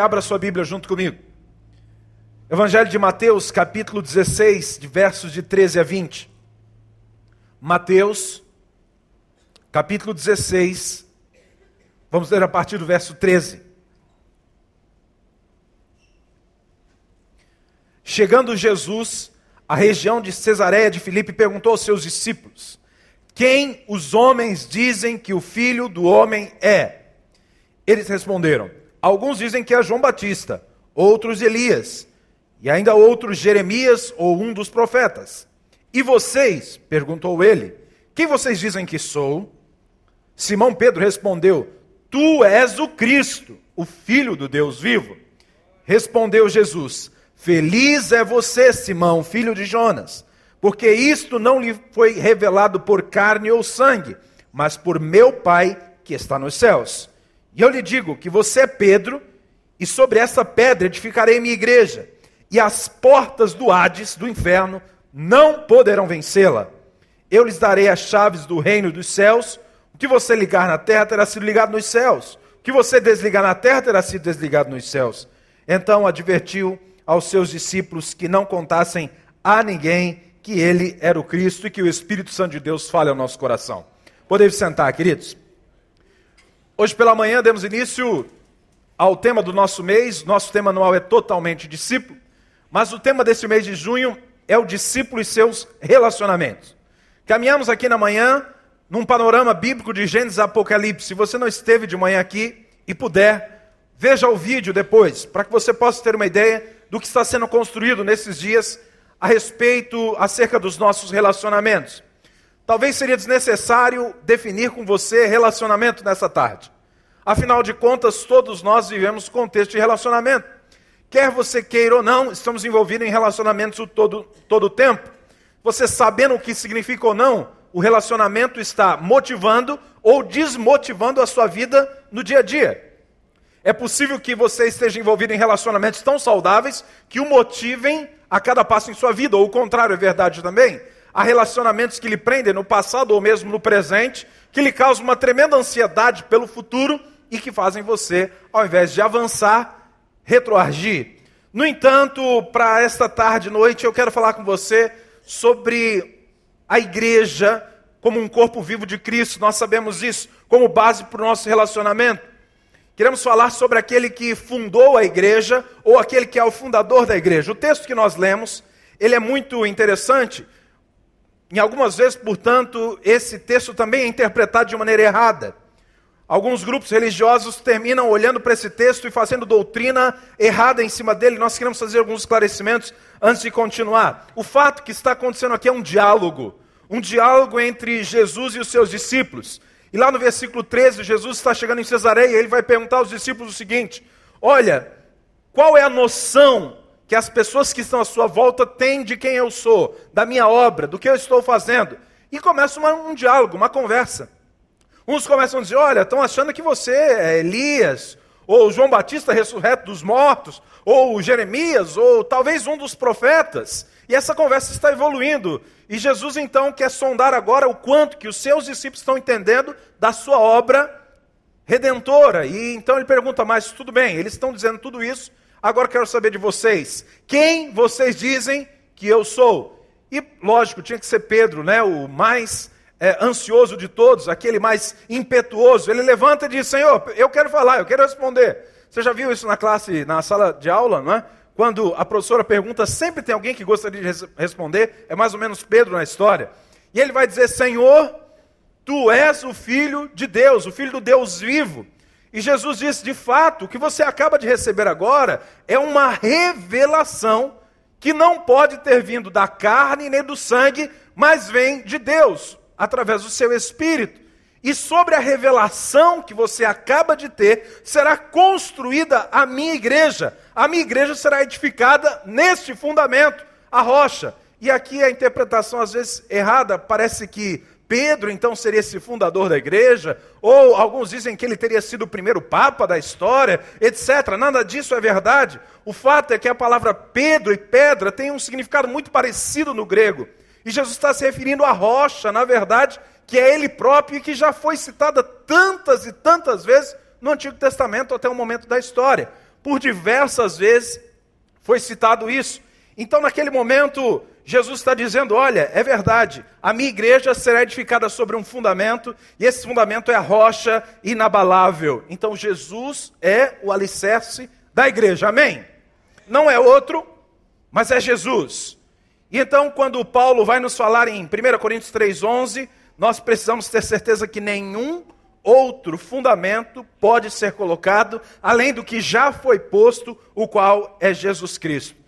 Abra sua Bíblia junto comigo. Evangelho de Mateus, capítulo 16, de versos de 13 a 20. Mateus, capítulo 16, vamos ler a partir do verso 13. Chegando Jesus à região de Cesareia de Filipe, perguntou aos seus discípulos: Quem os homens dizem que o filho do homem é? Eles responderam: Alguns dizem que é João Batista, outros Elias, e ainda outros Jeremias ou um dos profetas. E vocês? perguntou ele. Quem vocês dizem que sou? Simão Pedro respondeu: Tu és o Cristo, o Filho do Deus vivo. Respondeu Jesus: Feliz é você, Simão, filho de Jonas, porque isto não lhe foi revelado por carne ou sangue, mas por meu Pai que está nos céus. E eu lhe digo que você é Pedro, e sobre essa pedra edificarei minha igreja, e as portas do Hades, do inferno, não poderão vencê-la. Eu lhes darei as chaves do reino dos céus. O que você ligar na terra terá sido ligado nos céus. O que você desligar na terra terá sido desligado nos céus. Então advertiu aos seus discípulos que não contassem a ninguém que ele era o Cristo e que o Espírito Santo de Deus fale ao nosso coração. Podemos sentar, queridos? Hoje pela manhã demos início ao tema do nosso mês. Nosso tema anual é totalmente discípulo, mas o tema desse mês de junho é o discípulo e seus relacionamentos. Caminhamos aqui na manhã num panorama bíblico de Gênesis e Apocalipse. Se você não esteve de manhã aqui e puder, veja o vídeo depois, para que você possa ter uma ideia do que está sendo construído nesses dias a respeito acerca dos nossos relacionamentos. Talvez seria desnecessário definir com você relacionamento nessa tarde. Afinal de contas, todos nós vivemos contexto de relacionamento. Quer você queira ou não, estamos envolvidos em relacionamentos todo, todo o tempo. Você sabendo o que significa ou não, o relacionamento está motivando ou desmotivando a sua vida no dia a dia. É possível que você esteja envolvido em relacionamentos tão saudáveis que o motivem a cada passo em sua vida, ou o contrário é verdade também a relacionamentos que lhe prendem no passado ou mesmo no presente, que lhe causam uma tremenda ansiedade pelo futuro e que fazem você, ao invés de avançar, retroagir. No entanto, para esta tarde e noite, eu quero falar com você sobre a igreja como um corpo vivo de Cristo. Nós sabemos isso como base para o nosso relacionamento. Queremos falar sobre aquele que fundou a igreja ou aquele que é o fundador da igreja. O texto que nós lemos, ele é muito interessante, em algumas vezes, portanto, esse texto também é interpretado de maneira errada. Alguns grupos religiosos terminam olhando para esse texto e fazendo doutrina errada em cima dele. Nós queremos fazer alguns esclarecimentos antes de continuar. O fato que está acontecendo aqui é um diálogo. Um diálogo entre Jesus e os seus discípulos. E lá no versículo 13, Jesus está chegando em Cesareia e ele vai perguntar aos discípulos o seguinte: Olha, qual é a noção que as pessoas que estão à sua volta têm de quem eu sou, da minha obra, do que eu estou fazendo. E começa uma, um diálogo, uma conversa. Uns começam a dizer: olha, estão achando que você é Elias, ou João Batista ressurreto dos mortos, ou Jeremias, ou talvez um dos profetas. E essa conversa está evoluindo. E Jesus então quer sondar agora o quanto que os seus discípulos estão entendendo da sua obra redentora. E então ele pergunta: mas tudo bem, eles estão dizendo tudo isso, Agora quero saber de vocês. Quem vocês dizem que eu sou? E, lógico, tinha que ser Pedro, né? O mais é, ansioso de todos, aquele mais impetuoso. Ele levanta e diz: Senhor, eu quero falar, eu quero responder. Você já viu isso na classe, na sala de aula, não é? Quando a professora pergunta, sempre tem alguém que gostaria de responder. É mais ou menos Pedro na história. E ele vai dizer: Senhor, tu és o filho de Deus, o filho do Deus vivo. E Jesus disse: de fato, o que você acaba de receber agora é uma revelação que não pode ter vindo da carne nem do sangue, mas vem de Deus, através do seu Espírito. E sobre a revelação que você acaba de ter, será construída a minha igreja. A minha igreja será edificada neste fundamento, a rocha. E aqui a interpretação, às vezes errada, parece que Pedro então seria esse fundador da igreja, ou alguns dizem que ele teria sido o primeiro papa da história, etc. Nada disso é verdade. O fato é que a palavra Pedro e pedra tem um significado muito parecido no grego. E Jesus está se referindo à rocha, na verdade, que é ele próprio e que já foi citada tantas e tantas vezes no Antigo Testamento até o momento da história. por diversas vezes foi citado isso. Então, naquele momento, Jesus está dizendo: olha, é verdade, a minha igreja será edificada sobre um fundamento, e esse fundamento é a rocha inabalável. Então, Jesus é o alicerce da igreja, amém? Não é outro, mas é Jesus. E então, quando Paulo vai nos falar em 1 Coríntios 3,11, nós precisamos ter certeza que nenhum outro fundamento pode ser colocado além do que já foi posto, o qual é Jesus Cristo.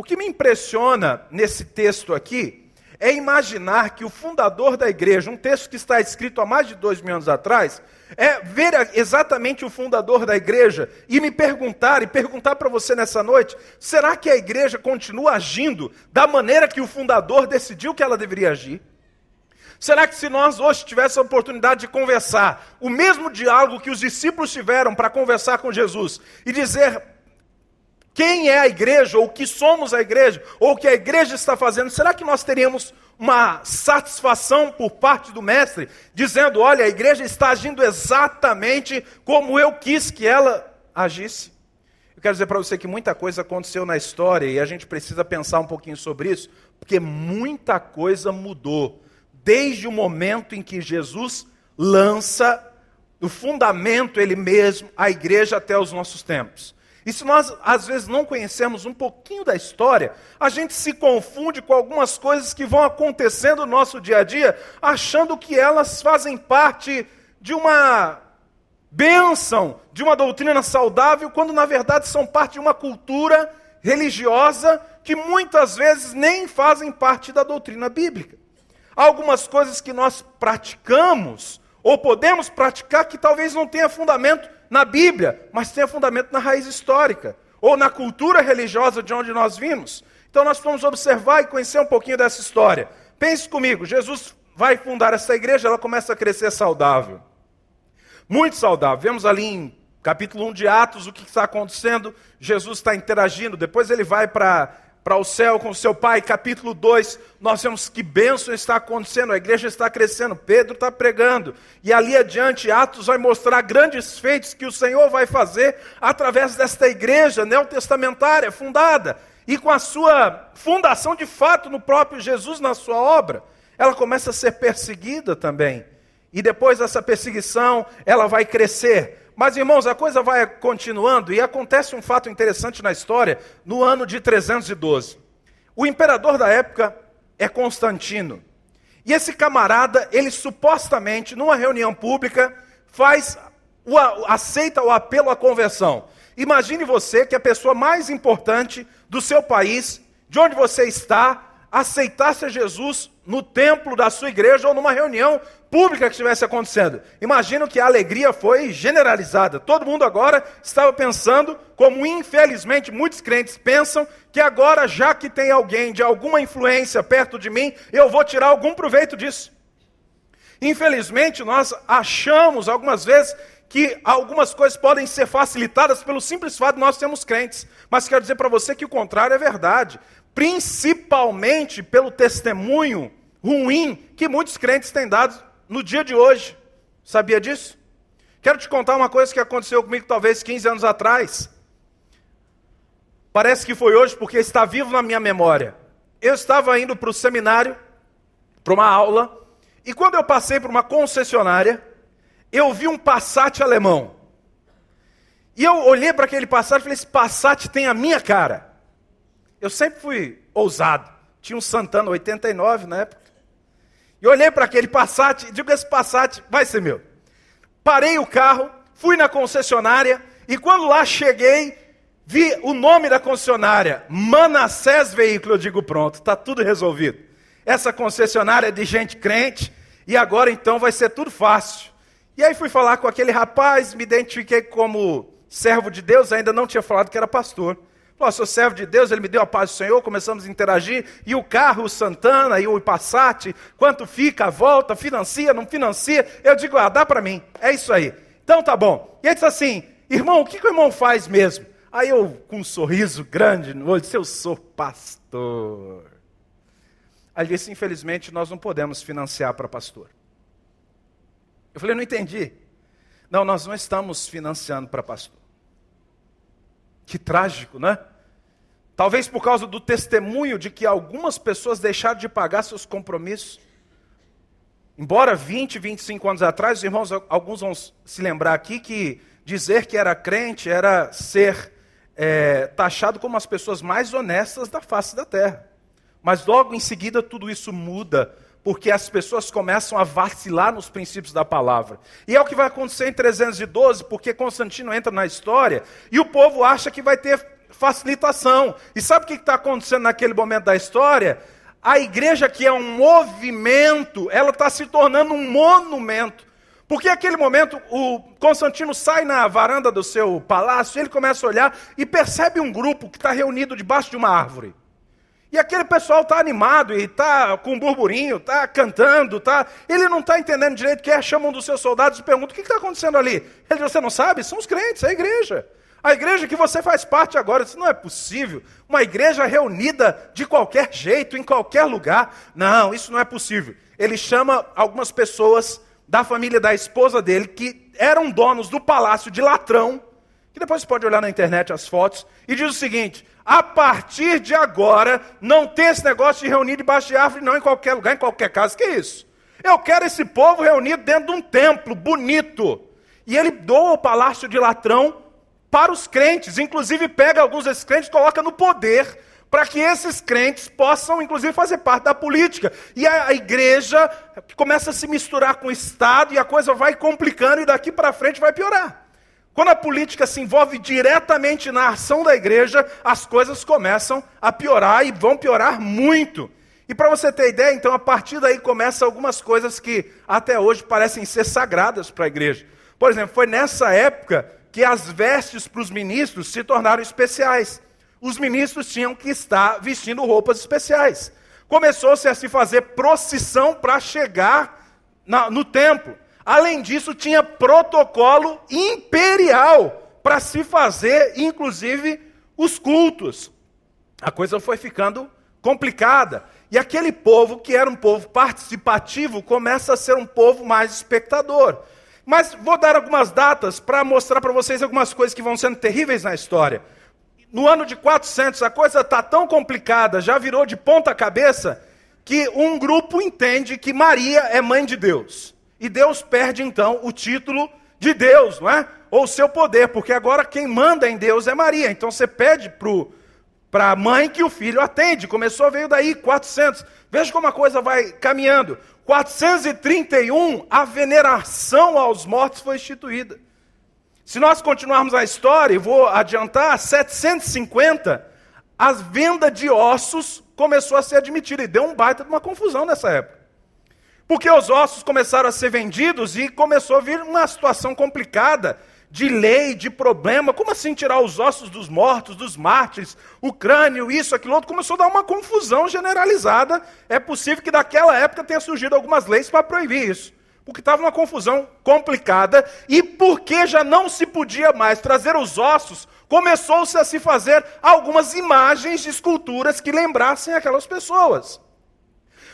O que me impressiona nesse texto aqui é imaginar que o fundador da igreja, um texto que está escrito há mais de dois mil anos atrás, é ver exatamente o fundador da igreja e me perguntar, e perguntar para você nessa noite: será que a igreja continua agindo da maneira que o fundador decidiu que ela deveria agir? Será que se nós hoje tivéssemos a oportunidade de conversar, o mesmo diálogo que os discípulos tiveram para conversar com Jesus e dizer quem é a igreja, ou o que somos a igreja, ou o que a igreja está fazendo, será que nós teríamos uma satisfação por parte do mestre, dizendo: olha, a igreja está agindo exatamente como eu quis que ela agisse? Eu quero dizer para você que muita coisa aconteceu na história e a gente precisa pensar um pouquinho sobre isso, porque muita coisa mudou desde o momento em que Jesus lança o fundamento ele mesmo, a igreja até os nossos tempos. E se nós às vezes não conhecemos um pouquinho da história, a gente se confunde com algumas coisas que vão acontecendo no nosso dia a dia, achando que elas fazem parte de uma bênção, de uma doutrina saudável, quando na verdade são parte de uma cultura religiosa que muitas vezes nem fazem parte da doutrina bíblica. Há algumas coisas que nós praticamos, ou podemos praticar, que talvez não tenha fundamento na Bíblia, mas tenha fundamento na raiz histórica, ou na cultura religiosa de onde nós vimos. Então nós vamos observar e conhecer um pouquinho dessa história. Pense comigo, Jesus vai fundar essa igreja, ela começa a crescer saudável. Muito saudável. Vemos ali em capítulo 1 de Atos o que está acontecendo. Jesus está interagindo, depois ele vai para para o céu com seu pai, capítulo 2, nós vemos que bênção está acontecendo, a igreja está crescendo, Pedro está pregando, e ali adiante, Atos vai mostrar grandes feitos que o Senhor vai fazer através desta igreja neotestamentária, fundada, e com a sua fundação de fato no próprio Jesus, na sua obra, ela começa a ser perseguida também, e depois dessa perseguição, ela vai crescer, mas, irmãos, a coisa vai continuando e acontece um fato interessante na história no ano de 312. O imperador da época é Constantino. E esse camarada, ele supostamente, numa reunião pública, faz o, aceita o apelo à conversão. Imagine você que a pessoa mais importante do seu país, de onde você está, aceitasse Jesus no templo da sua igreja ou numa reunião pública que estivesse acontecendo. Imagino que a alegria foi generalizada. Todo mundo agora estava pensando, como infelizmente muitos crentes pensam, que agora, já que tem alguém de alguma influência perto de mim, eu vou tirar algum proveito disso. Infelizmente, nós achamos algumas vezes que algumas coisas podem ser facilitadas pelo simples fato de nós sermos crentes. Mas quero dizer para você que o contrário é verdade. Principalmente pelo testemunho ruim que muitos crentes têm dado no dia de hoje. Sabia disso? Quero te contar uma coisa que aconteceu comigo talvez 15 anos atrás. Parece que foi hoje porque está vivo na minha memória. Eu estava indo para o seminário, para uma aula, e quando eu passei por uma concessionária, eu vi um Passat alemão. E eu olhei para aquele Passat e falei: esse Passat tem a minha cara. Eu sempre fui ousado. Tinha um Santana 89 na época. E olhei para aquele Passat e digo: esse Passat vai ser meu. Parei o carro, fui na concessionária e quando lá cheguei, vi o nome da concessionária, Manassés Veículo. Eu digo: pronto, está tudo resolvido. Essa concessionária é de gente crente e agora então vai ser tudo fácil. E aí fui falar com aquele rapaz, me identifiquei como servo de Deus, ainda não tinha falado que era pastor. Pô, sou servo de Deus, ele me deu a paz do Senhor, começamos a interagir, e o carro, o Santana, e o Passat, quanto fica, volta, financia, não financia, eu digo, ah, dá para mim, é isso aí. Então tá bom. E ele disse assim, irmão, o que, que o irmão faz mesmo? Aí eu, com um sorriso grande no olho, disse, eu sou pastor. Aí ele disse, infelizmente, nós não podemos financiar para pastor. Eu falei, não entendi. Não, nós não estamos financiando para pastor. Que trágico, né? Talvez por causa do testemunho de que algumas pessoas deixaram de pagar seus compromissos. Embora 20, 25 anos atrás, os irmãos, alguns vão se lembrar aqui que dizer que era crente era ser é, taxado como as pessoas mais honestas da face da terra. Mas logo em seguida tudo isso muda, porque as pessoas começam a vacilar nos princípios da palavra. E é o que vai acontecer em 312, porque Constantino entra na história e o povo acha que vai ter facilitação. E sabe o que está acontecendo naquele momento da história? A igreja, que é um movimento, ela está se tornando um monumento. Porque naquele momento o Constantino sai na varanda do seu palácio, ele começa a olhar e percebe um grupo que está reunido debaixo de uma árvore. E aquele pessoal está animado e está com um burburinho, está cantando, tá... ele não está entendendo direito o que é, chama um dos seus soldados e pergunta: o que está acontecendo ali? Ele diz: Você não sabe? São os crentes, é a igreja. A igreja que você faz parte agora, isso não é possível. Uma igreja reunida de qualquer jeito, em qualquer lugar. Não, isso não é possível. Ele chama algumas pessoas da família da esposa dele, que eram donos do palácio de Latrão, que depois você pode olhar na internet as fotos, e diz o seguinte: a partir de agora, não tem esse negócio de reunir debaixo de árvore, não em qualquer lugar, em qualquer casa. Que é isso? Eu quero esse povo reunido dentro de um templo bonito. E ele doa o palácio de Latrão para os crentes, inclusive pega alguns desses crentes e coloca no poder, para que esses crentes possam, inclusive, fazer parte da política. E a, a, igreja começa a se misturar com o Estado e a coisa vai complicando e daqui para frente vai piorar. Quando a política se envolve diretamente na ação da igreja, as coisas começam a piorar e vão piorar muito. E para você ter ideia, então, a partir daí começam algumas coisas que até hoje parecem ser sagradas para a igreja. Por exemplo, foi nessa época que as vestes para os ministros se tornaram especiais. Os ministros tinham que estar vestindo roupas especiais. Começou-se a se fazer procissão para chegar na, no templo. Além disso, tinha protocolo imperial para se fazer, inclusive, os cultos. A coisa foi ficando complicada. E aquele povo, que era um povo participativo, começa a ser um povo mais espectador. Mas vou dar algumas datas para mostrar para vocês algumas coisas que vão sendo terríveis na história. No ano de 400, a coisa está tão complicada, já virou de ponta cabeça, que um grupo entende que Maria é mãe de Deus. E Deus perde então o título de Deus, não é? Ou o seu poder, porque agora quem manda em Deus é Maria. Então você pede para a mãe que o filho atende. Começou, veio daí, 400. Veja como a coisa vai caminhando. 431, a veneração aos mortos foi instituída. Se nós continuarmos a história, e vou adiantar, 750, a venda de ossos começou a ser admitida e deu um baita de uma confusão nessa época. Porque os ossos começaram a ser vendidos e começou a vir uma situação complicada de lei, de problema. Como assim tirar os ossos dos mortos, dos mártires, o crânio, isso, aquilo outro? Começou a dar uma confusão generalizada. É possível que daquela época tenha surgido algumas leis para proibir isso. Porque estava uma confusão complicada e porque já não se podia mais trazer os ossos, começou-se a se fazer algumas imagens de esculturas que lembrassem aquelas pessoas.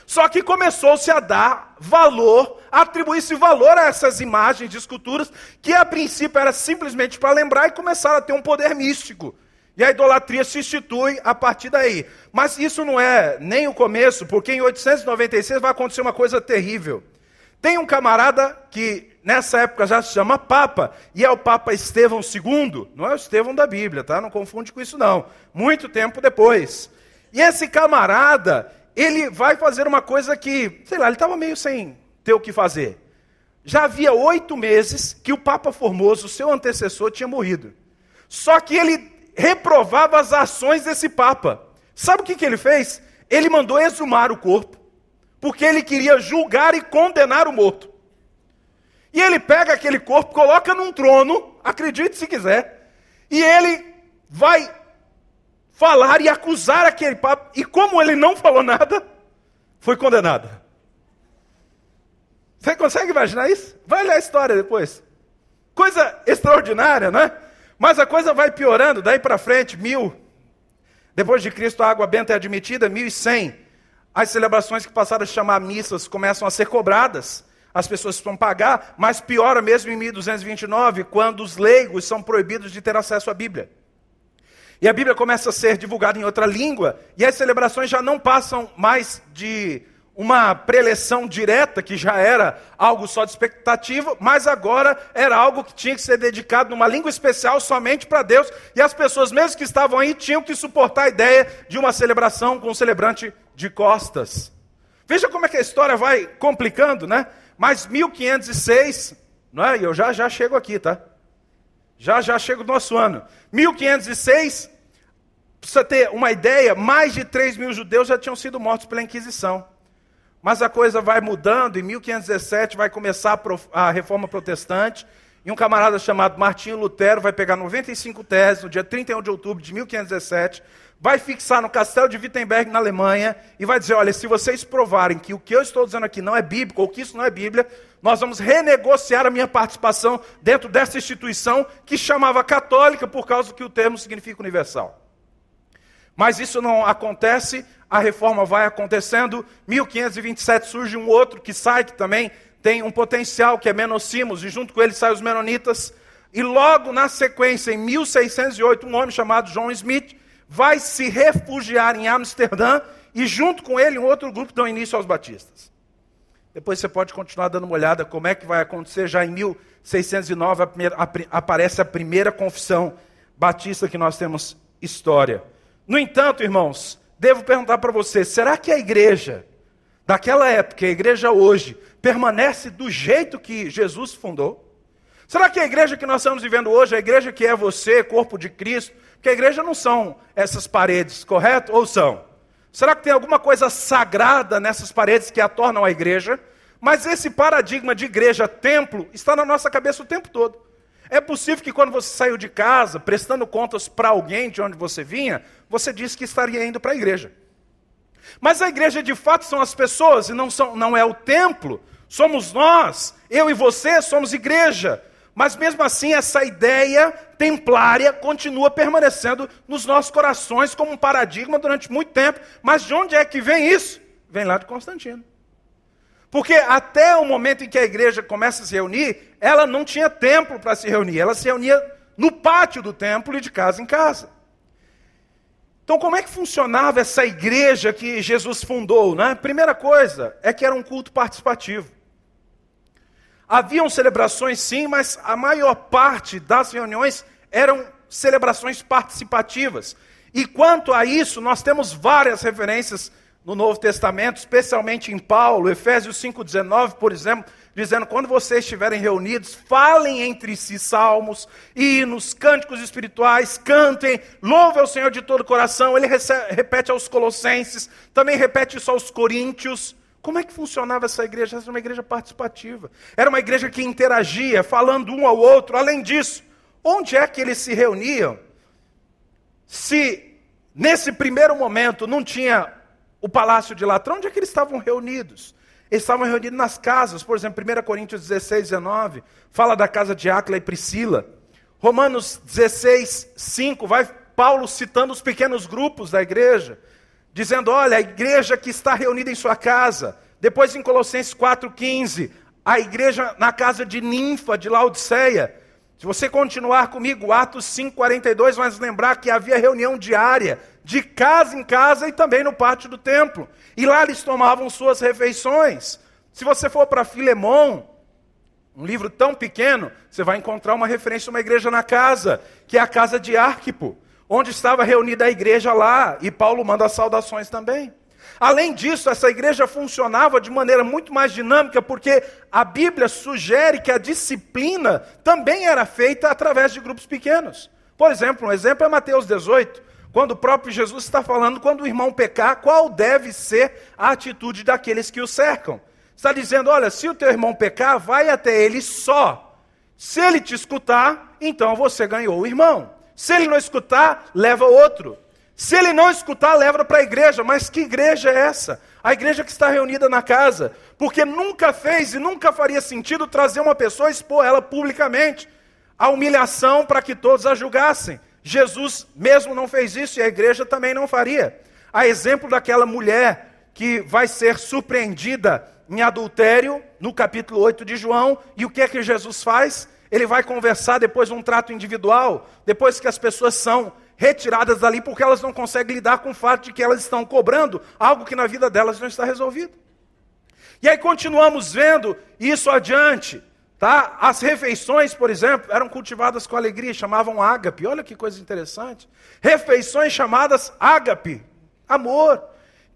Só que começou-se a dar valor, atribuir-se valor a essas imagens de esculturas, que a princípio era simplesmente para lembrar e começaram a ter um poder místico. E a idolatria se institui a partir daí. Mas isso não é nem o começo, porque em 896 vai acontecer uma coisa terrível. Tem um camarada que nessa época já se chama Papa, e é o Papa Estevão II, não é o Estevão da Bíblia, tá? Não confunde com isso não. Muito tempo depois. E esse camarada, ele vai fazer uma coisa que, sei lá, ele estava meio sem ter o que fazer. Já havia oito meses que o Papa Formoso, seu antecessor, tinha morrido. Só que ele reprovava as ações desse Papa. Sabe o que, que ele fez? Ele mandou exumar o corpo, porque ele queria julgar e condenar o morto. E ele pega aquele corpo, coloca num trono, acredite se quiser, e ele vai falar e acusar aquele papa. E como ele não falou nada, foi condenado. Você consegue imaginar isso? Vai ler a história depois. Coisa extraordinária, né? Mas a coisa vai piorando, daí para frente, mil. Depois de Cristo, a água benta é admitida, mil e cem. As celebrações que passaram a chamar missas começam a ser cobradas. As pessoas precisam pagar, mas piora mesmo em 1229, quando os leigos são proibidos de ter acesso à Bíblia. E a Bíblia começa a ser divulgada em outra língua, e as celebrações já não passam mais de uma preleção direta, que já era algo só de expectativa, mas agora era algo que tinha que ser dedicado numa língua especial somente para Deus, e as pessoas, mesmo que estavam aí, tinham que suportar a ideia de uma celebração com um celebrante de costas. Veja como é que a história vai complicando, né? Mas 1506, não é? E eu já já chego aqui, tá? Já já chego no nosso ano. 1506, para você ter uma ideia, mais de 3 mil judeus já tinham sido mortos pela Inquisição. Mas a coisa vai mudando, em 1517 vai começar a, reforma protestante, e um camarada chamado Martinho Lutero vai pegar 95 teses, no dia 31 de outubro de 1517, vai fixar no castelo de Wittenberg, na Alemanha, e vai dizer: olha, se vocês provarem que o que eu estou dizendo aqui não é bíblico, ou que isso não é Bíblia, nós vamos renegociar a minha participação dentro dessa instituição que chamava católica por causa que o termo significa universal. Mas isso não acontece, a reforma vai acontecendo. 1527 surge um outro que sai, que também tem um potencial, que é Menocimos, e junto com ele saem os Menonitas. E logo na sequência, em 1608, um homem chamado John Smith vai se refugiar em Amsterdã e junto com ele um outro grupo dão início aos batistas. Depois você pode continuar dando uma olhada como é que vai acontecer. Já em 1609 a primeira, a, aparece a primeira confissão batista que nós temos história. No entanto, irmãos, devo perguntar para você: será que a igreja daquela época, a igreja hoje, permanece do jeito que Jesus fundou? Será que a igreja que nós estamos vivendo hoje, a igreja que é você, corpo de Cristo, porque a igreja não são essas paredes, correto? Ou são? Será que tem alguma coisa sagrada nessas paredes que a tornam a igreja? Mas esse paradigma de igreja-templo está na nossa cabeça o tempo todo. É possível que quando você saiu de casa, prestando contas para alguém de onde você vinha, você disse que estaria indo para a igreja. Mas a igreja de fato são as pessoas e não, são, não é o templo. Somos nós, eu e você somos igreja. Mas mesmo assim, essa ideia templária continua permanecendo nos nossos corações como um paradigma durante muito tempo. Mas de onde é que vem isso? Vem lá de Constantino. Porque até o momento em que a igreja começa a se reunir, ela não tinha templo para se reunir, ela se reunia no pátio do templo e de casa em casa. Então, como é que funcionava essa igreja que Jesus fundou? Né? Primeira coisa é que era um culto participativo. Haviam celebrações sim, mas a maior parte das reuniões eram celebrações participativas. E quanto a isso, nós temos várias referências no Novo Testamento, especialmente em Paulo, Efésios 5,19, por exemplo, dizendo: quando vocês estiverem reunidos, falem entre si salmos, hinos, cânticos espirituais, cantem, louvem ao Senhor de todo o coração. Ele repete aos Colossenses, também repete isso aos Coríntios. Como é que funcionava essa igreja? Essa era uma igreja participativa. Era uma igreja que interagia, falando um ao outro. Além disso, onde é que eles se reuniam? Se nesse primeiro momento não tinha o palácio de Latrão, onde é que eles estavam reunidos? Eles estavam reunidos nas casas, por exemplo, 1 Coríntios 16, 19, fala da casa de Áquila e Priscila. Romanos 16, 5, vai Paulo citando os pequenos grupos da igreja dizendo: olha, a igreja que está reunida em sua casa. Depois em Colossenses 4,15, a igreja na casa de Ninfa, de Laodiceia. Se você continuar comigo, Atos 5,42, vai nos lembrar que havia reunião diária, de casa em casa e também no pátio do templo. E lá eles tomavam suas refeições. Se você for para Filemão, um livro tão pequeno, você vai encontrar uma referência a uma igreja na casa, que é a casa de Arquipo onde estava reunida a igreja lá, e Paulo manda saudações também. Além disso, essa igreja funcionava de maneira muito mais dinâmica, porque a Bíblia sugere que a disciplina também era feita através de grupos pequenos. Por exemplo, um exemplo é Mateus 18, quando o próprio Jesus está falando, quando o irmão pecar, qual deve ser a atitude daqueles que o cercam. Está dizendo: olha, se o teu irmão pecar, vai até ele só. Se ele te escutar, então você ganhou o irmão. Se ele não escutar, leva outro. Se ele não escutar, leva para a igreja. Mas que igreja é essa? A igreja que está reunida na casa. Porque nunca fez e nunca faria sentido trazer uma pessoa e expor ela publicamente. A humilhação para que todos a julgassem. Jesus mesmo não fez isso e a igreja também não faria. A exemplo daquela mulher que vai ser surpreendida em adultério, no capítulo 8 de João, e o que é que Jesus faz? Ele vai conversar depois de um trato individual, depois que as pessoas são retiradas dali porque elas não conseguem lidar com o fato de que elas estão cobrando algo que na vida delas não está resolvido. E aí continuamos vendo isso adiante. Tá? As refeições, por exemplo, eram cultivadas com alegria, chamavam ágape. Olha que coisa interessante. Refeições chamadas ágape, amor.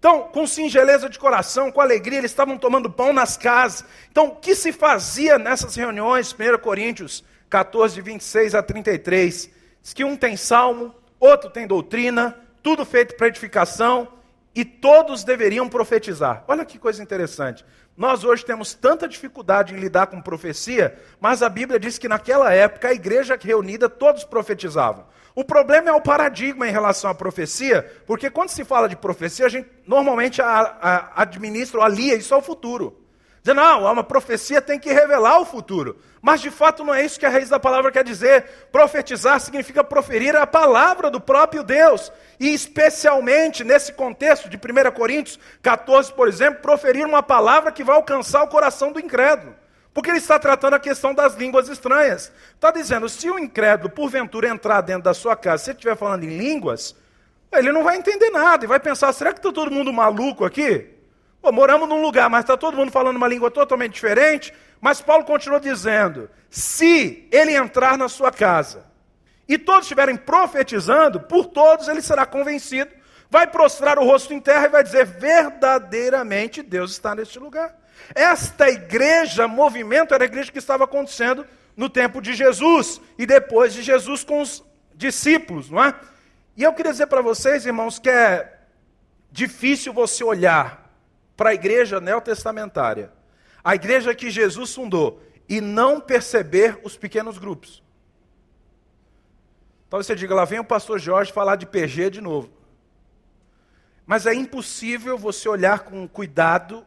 Então, com singeleza de coração, com alegria, eles estavam tomando pão nas casas. Então, o que se fazia nessas reuniões? 1 Coríntios 14, 26 a 33. Diz que um tem salmo, outro tem doutrina, tudo feito para edificação, e todos deveriam profetizar. Olha que coisa interessante. Nós hoje temos tanta dificuldade em lidar com profecia, mas a Bíblia diz que naquela época a igreja reunida todos profetizavam. O problema é o paradigma em relação à profecia, porque quando se fala de profecia, a gente normalmente a, a, administra ou alia isso ao futuro. Dizer, não, uma profecia tem que revelar o futuro. Mas de fato não é isso que a raiz da palavra quer dizer. Profetizar significa proferir a palavra do próprio Deus. E especialmente nesse contexto de 1 Coríntios 14, por exemplo, proferir uma palavra que vai alcançar o coração do incrédulo. Porque ele está tratando a questão das línguas estranhas. Está dizendo, se o incrédulo, porventura, entrar dentro da sua casa, se ele estiver falando em línguas, ele não vai entender nada e vai pensar: será que está todo mundo maluco aqui? Pô, moramos num lugar, mas está todo mundo falando uma língua totalmente diferente. Mas Paulo continuou dizendo: se ele entrar na sua casa e todos estiverem profetizando, por todos ele será convencido, vai prostrar o rosto em terra e vai dizer: verdadeiramente Deus está neste lugar. Esta igreja, movimento, era a igreja que estava acontecendo no tempo de Jesus e depois de Jesus com os discípulos, não é? E eu queria dizer para vocês, irmãos, que é difícil você olhar para a igreja neotestamentária, a igreja que Jesus fundou, e não perceber os pequenos grupos. Talvez você diga, lá vem o pastor Jorge falar de PG de novo. Mas é impossível você olhar com cuidado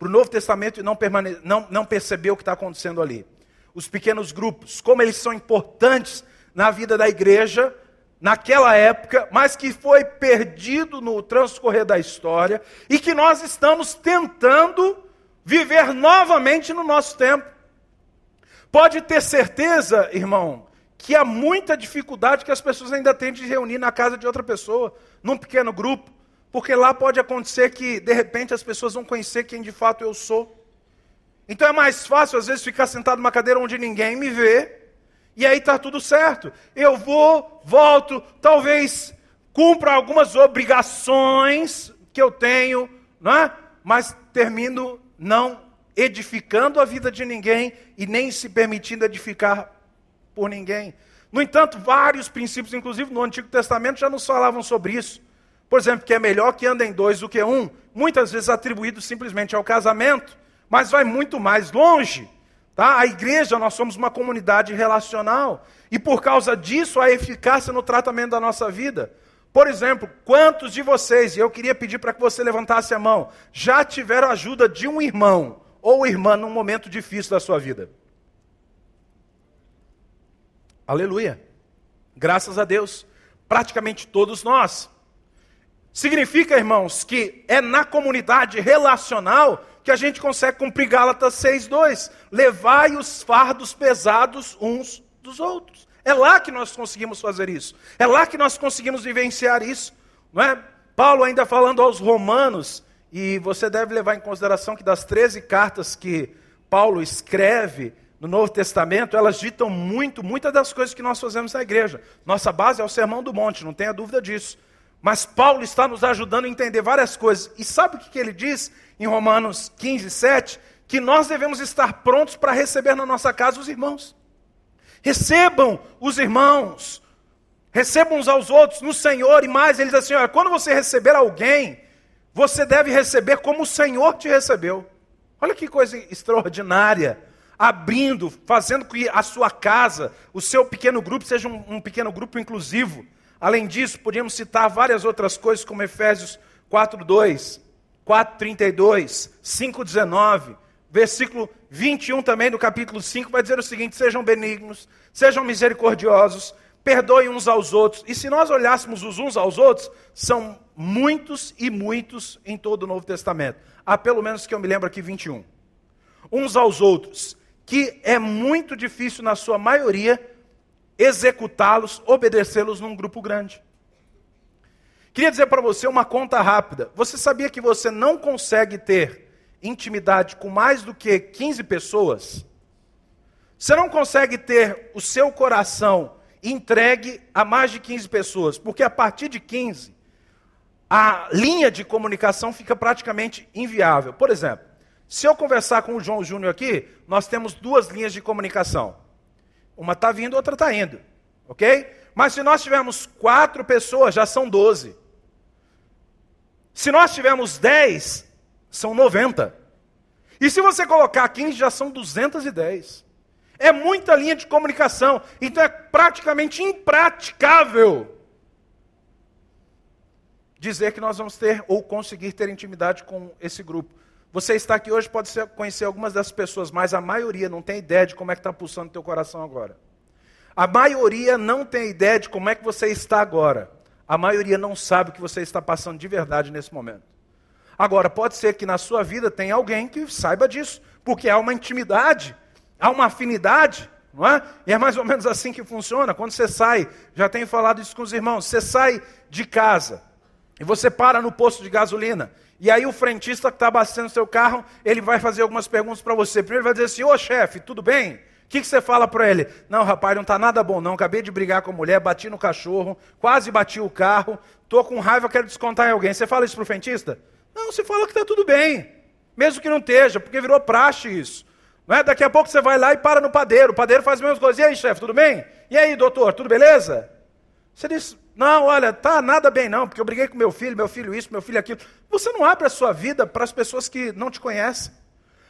para o Novo Testamento e não, permane não, não perceber o que está acontecendo ali. Os pequenos grupos, como eles são importantes na vida da igreja, naquela época, mas que foi perdido no transcorrer da história e que nós estamos tentando viver novamente no nosso tempo. Pode ter certeza, irmão, que há muita dificuldade que as pessoas ainda têm de reunir na casa de outra pessoa, num pequeno grupo. Porque lá pode acontecer que, de repente, as pessoas vão conhecer quem de fato eu sou. Então é mais fácil, às vezes, ficar sentado numa cadeira onde ninguém me vê, e aí está tudo certo. Eu vou, volto, talvez cumpra algumas obrigações que eu tenho, não é? mas termino não edificando a vida de ninguém e nem se permitindo edificar por ninguém. No entanto, vários princípios, inclusive no Antigo Testamento, já nos falavam sobre isso. Por exemplo, que é melhor que andem dois do que um, muitas vezes atribuído simplesmente ao casamento, mas vai muito mais longe. Tá? A igreja, nós somos uma comunidade relacional, e por causa disso, a eficácia no tratamento da nossa vida. Por exemplo, quantos de vocês, e eu queria pedir para que você levantasse a mão, já tiveram ajuda de um irmão ou irmã num momento difícil da sua vida? Aleluia. Graças a Deus. Praticamente todos nós. Significa, irmãos, que é na comunidade relacional que a gente consegue cumprir Gálatas 6:2, levai os fardos pesados uns dos outros. É lá que nós conseguimos fazer isso. É lá que nós conseguimos vivenciar isso, não é? Paulo ainda falando aos romanos, e você deve levar em consideração que das 13 cartas que Paulo escreve no Novo Testamento, elas ditam muito, muitas das coisas que nós fazemos na igreja. Nossa base é o Sermão do Monte, não tenha dúvida disso. Mas Paulo está nos ajudando a entender várias coisas. E sabe o que ele diz em Romanos 15, 7? Que nós devemos estar prontos para receber na nossa casa os irmãos. Recebam os irmãos. Recebam uns aos outros no Senhor. E mais, ele diz assim: olha, quando você receber alguém, você deve receber como o Senhor te recebeu. Olha que coisa extraordinária. Abrindo, fazendo que a sua casa, o seu pequeno grupo, seja um, um pequeno grupo inclusivo Além disso, podíamos citar várias outras coisas, como Efésios 4:2, 4:32, 5:19, versículo 21 também do capítulo 5 vai dizer o seguinte: sejam benignos, sejam misericordiosos, perdoem uns aos outros. E se nós olhássemos os uns aos outros, são muitos e muitos em todo o Novo Testamento. Há pelo menos que eu me lembro aqui 21. Uns aos outros, que é muito difícil na sua maioria executá-los, obedecê-los num grupo grande. Queria dizer para você uma conta rápida. Você sabia que você não consegue ter intimidade com mais do que 15 pessoas? Você não consegue ter o seu coração entregue a mais de 15 pessoas, porque a partir de 15, a linha de comunicação fica praticamente inviável. Por exemplo, se eu conversar com o João Júnior aqui, nós temos duas linhas de comunicação. Uma está vindo, outra está indo. Ok? Mas se nós tivermos quatro pessoas, já são doze. Se nós tivermos dez, são noventa. E se você colocar quinze, já são duzentas e dez. É muita linha de comunicação. Então é praticamente impraticável dizer que nós vamos ter ou conseguir ter intimidade com esse grupo. Você está aqui hoje, pode conhecer algumas das pessoas, mas a maioria não tem ideia de como é que está pulsando o teu coração agora. A maioria não tem ideia de como é que você está agora. A maioria não sabe o que você está passando de verdade nesse momento. Agora, pode ser que na sua vida tenha alguém que saiba disso, porque há uma intimidade, há uma afinidade, não é? E é mais ou menos assim que funciona. Quando você sai, já tenho falado isso com os irmãos, você sai de casa e você para no posto de gasolina e aí o frentista que está abastecendo seu carro, ele vai fazer algumas perguntas para você. Primeiro vai dizer assim, ô chefe, tudo bem? O que, que você fala para ele? Não, rapaz, não está nada bom não. Acabei de brigar com a mulher, bati no cachorro, quase bati o carro, estou com raiva, quero descontar em alguém. Você fala isso para o frentista? Não, você fala que está tudo bem. Mesmo que não esteja, porque virou praxe isso. Não é? Daqui a pouco você vai lá e para no padeiro. O padeiro faz as mesmas coisas. E aí, chefe, tudo bem? E aí, doutor, tudo beleza? Você diz, não, olha, tá nada bem não, porque eu briguei com meu filho, meu filho isso, meu filho aquilo. Você não abre a sua vida para as pessoas que não te conhecem.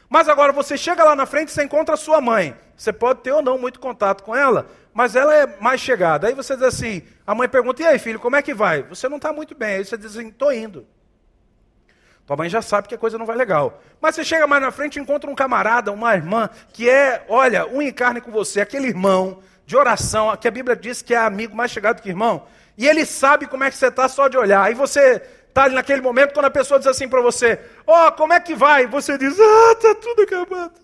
Mas agora você chega lá na frente e você encontra a sua mãe. Você pode ter ou não muito contato com ela, mas ela é mais chegada. Aí você diz assim, a mãe pergunta, e aí filho, como é que vai? Você não está muito bem. Aí você diz assim, estou indo. Tua mãe já sabe que a coisa não vai legal. Mas você chega mais na frente e encontra um camarada, uma irmã, que é, olha, um em carne com você, aquele irmão de oração, que a Bíblia diz que é amigo mais chegado que irmão. E ele sabe como é que você está só de olhar. Aí você está ali naquele momento, quando a pessoa diz assim para você: Ó, oh, como é que vai? Você diz: Ah, está tudo acabado.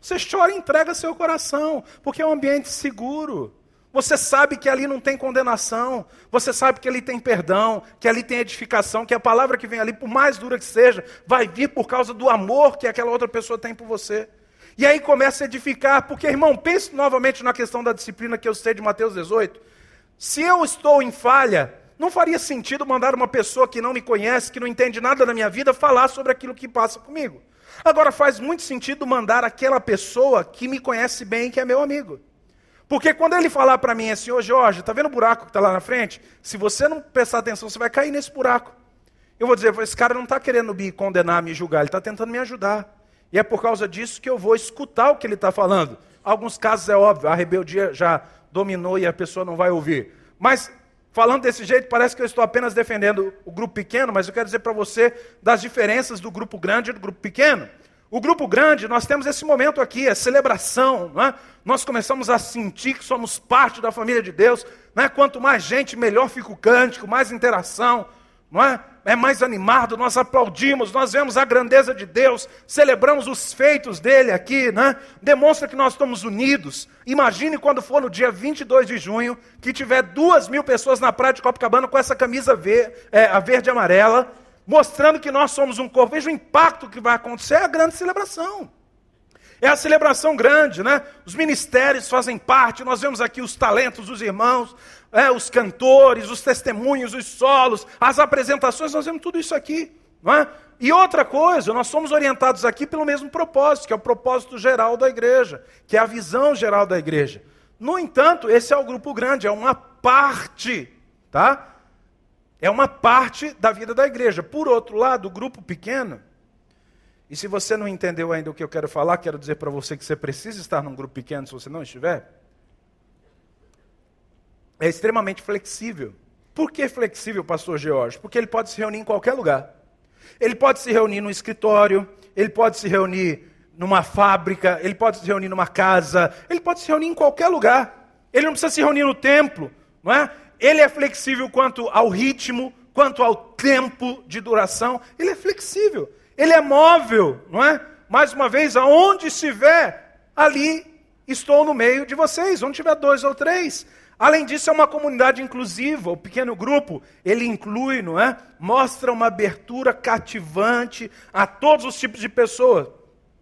Você chora e entrega seu coração, porque é um ambiente seguro. Você sabe que ali não tem condenação, você sabe que ali tem perdão, que ali tem edificação, que a palavra que vem ali, por mais dura que seja, vai vir por causa do amor que aquela outra pessoa tem por você. E aí começa a edificar, porque, irmão, pense novamente na questão da disciplina que eu citei de Mateus 18. Se eu estou em falha, não faria sentido mandar uma pessoa que não me conhece, que não entende nada da minha vida, falar sobre aquilo que passa comigo. Agora, faz muito sentido mandar aquela pessoa que me conhece bem, que é meu amigo. Porque quando ele falar para mim assim, ô Jorge, está vendo o buraco que está lá na frente? Se você não prestar atenção, você vai cair nesse buraco. Eu vou dizer, esse cara não está querendo me condenar, me julgar, ele está tentando me ajudar. E é por causa disso que eu vou escutar o que ele está falando. Alguns casos é óbvio, a rebeldia já dominou e a pessoa não vai ouvir. Mas, falando desse jeito, parece que eu estou apenas defendendo o grupo pequeno, mas eu quero dizer para você das diferenças do grupo grande e do grupo pequeno. O grupo grande, nós temos esse momento aqui, a celebração, é? nós começamos a sentir que somos parte da família de Deus. é? Quanto mais gente, melhor fica o cântico, mais interação não é? É mais animado, nós aplaudimos, nós vemos a grandeza de Deus, celebramos os feitos dele aqui, né? Demonstra que nós estamos unidos. Imagine quando for no dia 22 de junho, que tiver duas mil pessoas na praia de Copacabana com essa camisa ver, é, a verde e amarela, mostrando que nós somos um corpo. Veja o impacto que vai acontecer, é a grande celebração. É a celebração grande, né? Os ministérios fazem parte, nós vemos aqui os talentos dos irmãos, é, os cantores, os testemunhos, os solos, as apresentações, nós vemos tudo isso aqui. É? E outra coisa, nós somos orientados aqui pelo mesmo propósito, que é o propósito geral da igreja, que é a visão geral da igreja. No entanto, esse é o grupo grande, é uma parte, tá? É uma parte da vida da igreja. Por outro lado, o grupo pequeno, e se você não entendeu ainda o que eu quero falar, quero dizer para você que você precisa estar num grupo pequeno se você não estiver é extremamente flexível. Por que flexível, pastor George? Porque ele pode se reunir em qualquer lugar. Ele pode se reunir no escritório, ele pode se reunir numa fábrica, ele pode se reunir numa casa, ele pode se reunir em qualquer lugar. Ele não precisa se reunir no templo, não é? Ele é flexível quanto ao ritmo, quanto ao tempo de duração. Ele é flexível. Ele é móvel, não é? Mais uma vez, aonde estiver, ali estou no meio de vocês, onde tiver dois ou três. Além disso, é uma comunidade inclusiva. O pequeno grupo, ele inclui, não é? Mostra uma abertura cativante a todos os tipos de pessoas.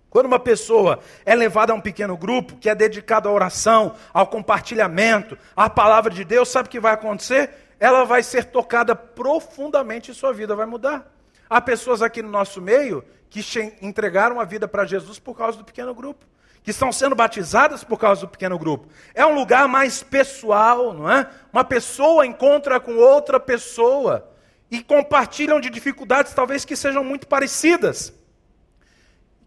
Quando uma pessoa é levada a um pequeno grupo que é dedicado à oração, ao compartilhamento, à palavra de Deus, sabe o que vai acontecer? Ela vai ser tocada profundamente e sua vida vai mudar. Há pessoas aqui no nosso meio que entregaram a vida para Jesus por causa do pequeno grupo, que estão sendo batizadas por causa do pequeno grupo. É um lugar mais pessoal, não é? Uma pessoa encontra com outra pessoa e compartilham de dificuldades talvez que sejam muito parecidas.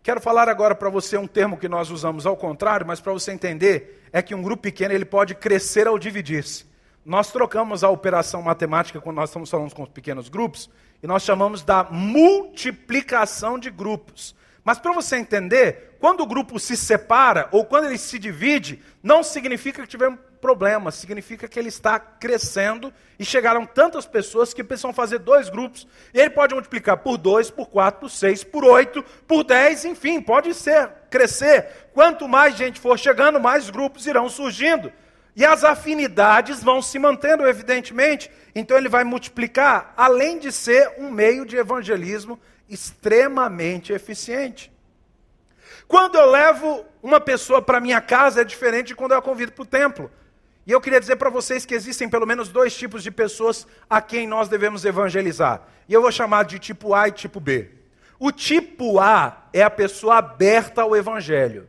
Quero falar agora para você um termo que nós usamos ao contrário, mas para você entender, é que um grupo pequeno ele pode crescer ao dividir-se. Nós trocamos a operação matemática quando nós estamos falando com os pequenos grupos, e nós chamamos da multiplicação de grupos. Mas para você entender, quando o grupo se separa ou quando ele se divide, não significa que tivemos problema, significa que ele está crescendo e chegaram tantas pessoas que precisam fazer dois grupos. E ele pode multiplicar por dois, por quatro, por seis, por oito, por dez, enfim, pode ser, crescer. Quanto mais gente for chegando, mais grupos irão surgindo. E as afinidades vão se mantendo, evidentemente. Então ele vai multiplicar, além de ser um meio de evangelismo extremamente eficiente. Quando eu levo uma pessoa para minha casa, é diferente de quando eu a convido para o templo. E eu queria dizer para vocês que existem pelo menos dois tipos de pessoas a quem nós devemos evangelizar. E eu vou chamar de tipo A e tipo B. O tipo A é a pessoa aberta ao evangelho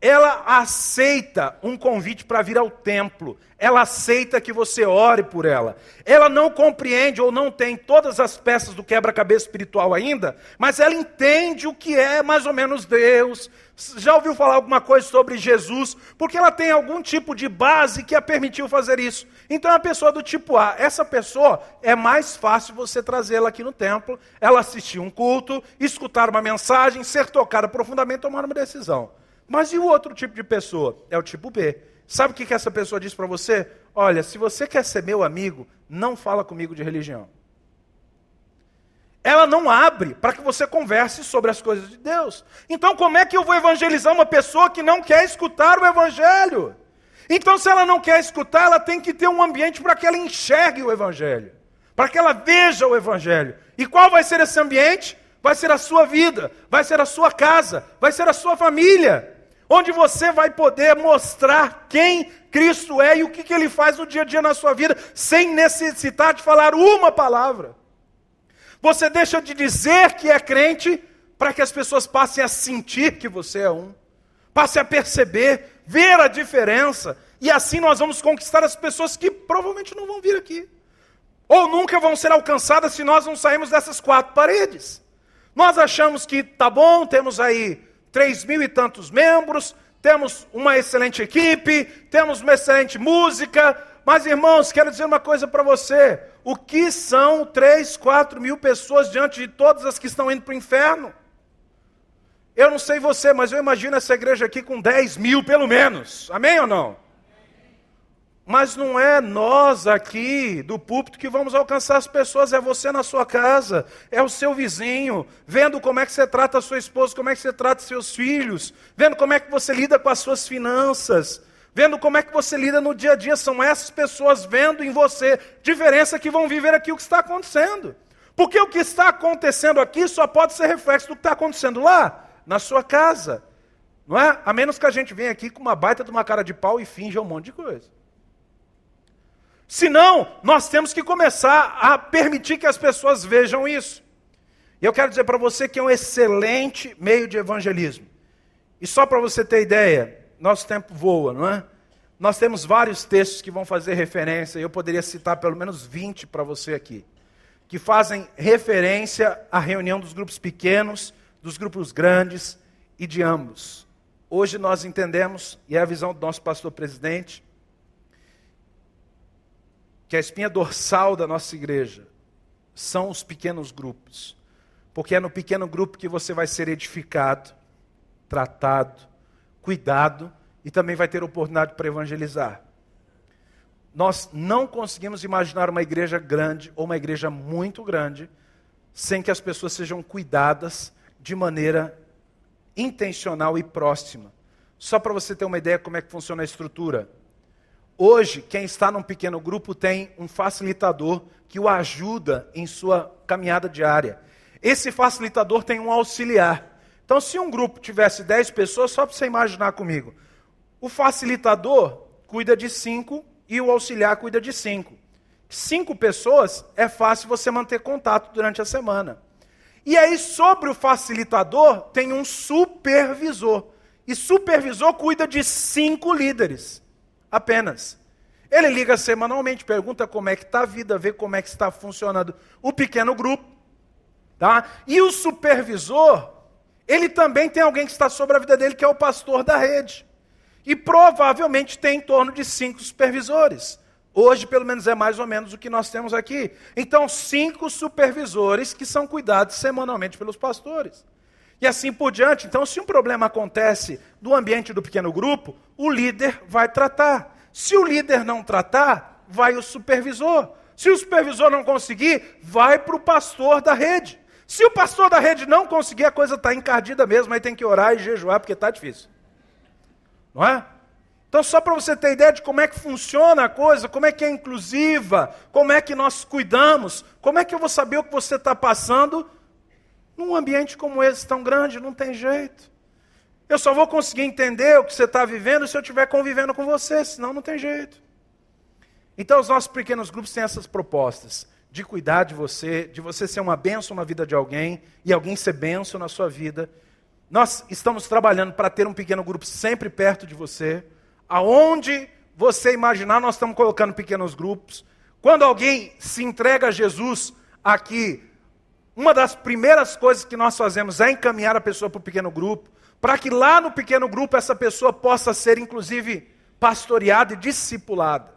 ela aceita um convite para vir ao templo, ela aceita que você ore por ela. Ela não compreende ou não tem todas as peças do quebra-cabeça espiritual ainda, mas ela entende o que é mais ou menos Deus. Já ouviu falar alguma coisa sobre Jesus? Porque ela tem algum tipo de base que a permitiu fazer isso. Então é uma pessoa do tipo A. Essa pessoa é mais fácil você trazê-la aqui no templo, ela assistir um culto, escutar uma mensagem, ser tocada profundamente, tomar uma decisão. Mas e o outro tipo de pessoa? É o tipo B. Sabe o que, que essa pessoa diz para você? Olha, se você quer ser meu amigo, não fala comigo de religião. Ela não abre para que você converse sobre as coisas de Deus. Então, como é que eu vou evangelizar uma pessoa que não quer escutar o evangelho? Então, se ela não quer escutar, ela tem que ter um ambiente para que ela enxergue o evangelho, para que ela veja o evangelho. E qual vai ser esse ambiente? Vai ser a sua vida, vai ser a sua casa, vai ser a sua família onde você vai poder mostrar quem Cristo é e o que, que ele faz no dia a dia na sua vida, sem necessitar de falar uma palavra. Você deixa de dizer que é crente para que as pessoas passem a sentir que você é um, passem a perceber, ver a diferença, e assim nós vamos conquistar as pessoas que provavelmente não vão vir aqui. Ou nunca vão ser alcançadas se nós não sairmos dessas quatro paredes. Nós achamos que tá bom, temos aí três mil e tantos membros, temos uma excelente equipe, temos uma excelente música, mas irmãos, quero dizer uma coisa para você: o que são três, quatro mil pessoas diante de todas as que estão indo para o inferno? Eu não sei você, mas eu imagino essa igreja aqui com 10 mil pelo menos, amém ou não? Mas não é nós aqui do púlpito que vamos alcançar as pessoas, é você na sua casa, é o seu vizinho, vendo como é que você trata a sua esposa, como é que você trata seus filhos, vendo como é que você lida com as suas finanças, vendo como é que você lida no dia a dia. São essas pessoas vendo em você diferença que vão viver aqui o que está acontecendo. Porque o que está acontecendo aqui só pode ser reflexo do que está acontecendo lá, na sua casa. Não é? A menos que a gente venha aqui com uma baita de uma cara de pau e finja um monte de coisa. Senão, nós temos que começar a permitir que as pessoas vejam isso. E eu quero dizer para você que é um excelente meio de evangelismo. E só para você ter ideia, nosso tempo voa, não é? Nós temos vários textos que vão fazer referência, eu poderia citar pelo menos 20 para você aqui, que fazem referência à reunião dos grupos pequenos, dos grupos grandes e de ambos. Hoje nós entendemos, e é a visão do nosso pastor presidente, que a espinha dorsal da nossa igreja são os pequenos grupos. Porque é no pequeno grupo que você vai ser edificado, tratado, cuidado e também vai ter oportunidade para evangelizar. Nós não conseguimos imaginar uma igreja grande ou uma igreja muito grande sem que as pessoas sejam cuidadas de maneira intencional e próxima. Só para você ter uma ideia como é que funciona a estrutura. Hoje, quem está num pequeno grupo tem um facilitador que o ajuda em sua caminhada diária. Esse facilitador tem um auxiliar. Então, se um grupo tivesse 10 pessoas, só para você imaginar comigo, o facilitador cuida de 5 e o auxiliar cuida de 5. Cinco pessoas é fácil você manter contato durante a semana. E aí, sobre o facilitador, tem um supervisor. E supervisor cuida de cinco líderes apenas. Ele liga semanalmente, pergunta como é que está a vida, vê como é que está funcionando o pequeno grupo. Tá? E o supervisor, ele também tem alguém que está sobre a vida dele, que é o pastor da rede. E provavelmente tem em torno de cinco supervisores. Hoje, pelo menos, é mais ou menos o que nós temos aqui. Então, cinco supervisores que são cuidados semanalmente pelos pastores. E assim por diante. Então, se um problema acontece do ambiente do pequeno grupo, o líder vai tratar. Se o líder não tratar, vai o supervisor. Se o supervisor não conseguir, vai para o pastor da rede. Se o pastor da rede não conseguir, a coisa está encardida mesmo, aí tem que orar e jejuar, porque está difícil. Não é? Então, só para você ter ideia de como é que funciona a coisa, como é que é inclusiva, como é que nós cuidamos, como é que eu vou saber o que você está passando num ambiente como esse tão grande, não tem jeito. Eu só vou conseguir entender o que você está vivendo se eu estiver convivendo com você, senão não tem jeito. Então, os nossos pequenos grupos têm essas propostas de cuidar de você, de você ser uma bênção na vida de alguém e alguém ser bênção na sua vida. Nós estamos trabalhando para ter um pequeno grupo sempre perto de você. Aonde você imaginar, nós estamos colocando pequenos grupos. Quando alguém se entrega a Jesus aqui uma das primeiras coisas que nós fazemos é encaminhar a pessoa para o pequeno grupo, para que lá no pequeno grupo essa pessoa possa ser, inclusive, pastoreada e discipulada.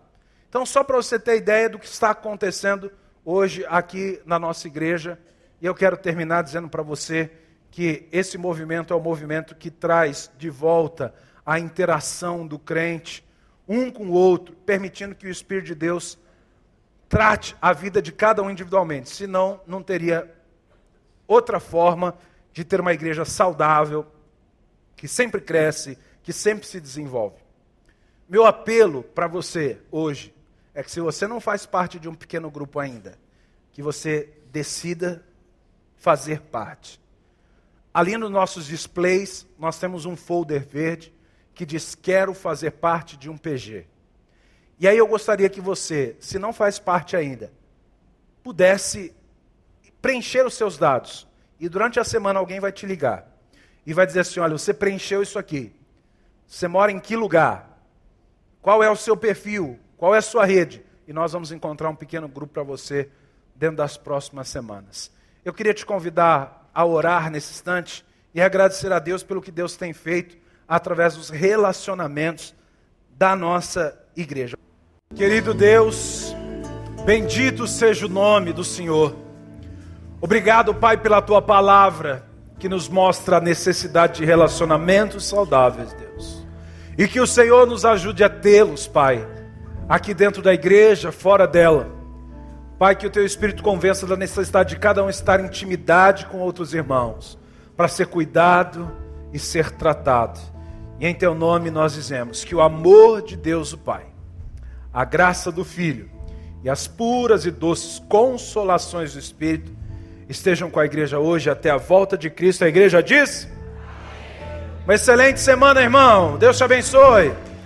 Então, só para você ter ideia do que está acontecendo hoje aqui na nossa igreja, e eu quero terminar dizendo para você que esse movimento é o movimento que traz de volta a interação do crente um com o outro, permitindo que o Espírito de Deus trate a vida de cada um individualmente, senão não teria outra forma de ter uma igreja saudável, que sempre cresce, que sempre se desenvolve. Meu apelo para você hoje é que se você não faz parte de um pequeno grupo ainda, que você decida fazer parte. Ali nos nossos displays, nós temos um folder verde que diz: Quero fazer parte de um PG. E aí eu gostaria que você, se não faz parte ainda, pudesse preencher os seus dados. E durante a semana alguém vai te ligar e vai dizer assim: olha, você preencheu isso aqui. Você mora em que lugar? Qual é o seu perfil? Qual é a sua rede? E nós vamos encontrar um pequeno grupo para você dentro das próximas semanas. Eu queria te convidar a orar nesse instante e agradecer a Deus pelo que Deus tem feito através dos relacionamentos da nossa igreja. Querido Deus, bendito seja o nome do Senhor. Obrigado, Pai, pela tua palavra que nos mostra a necessidade de relacionamentos saudáveis, Deus. E que o Senhor nos ajude a tê-los, Pai, aqui dentro da igreja, fora dela. Pai, que o teu Espírito convença da necessidade de cada um estar em intimidade com outros irmãos, para ser cuidado e ser tratado. E em teu nome nós dizemos que o amor de Deus, o Pai, a graça do Filho e as puras e doces consolações do Espírito estejam com a igreja hoje até a volta de Cristo. A igreja diz: Uma excelente semana, irmão. Deus te abençoe.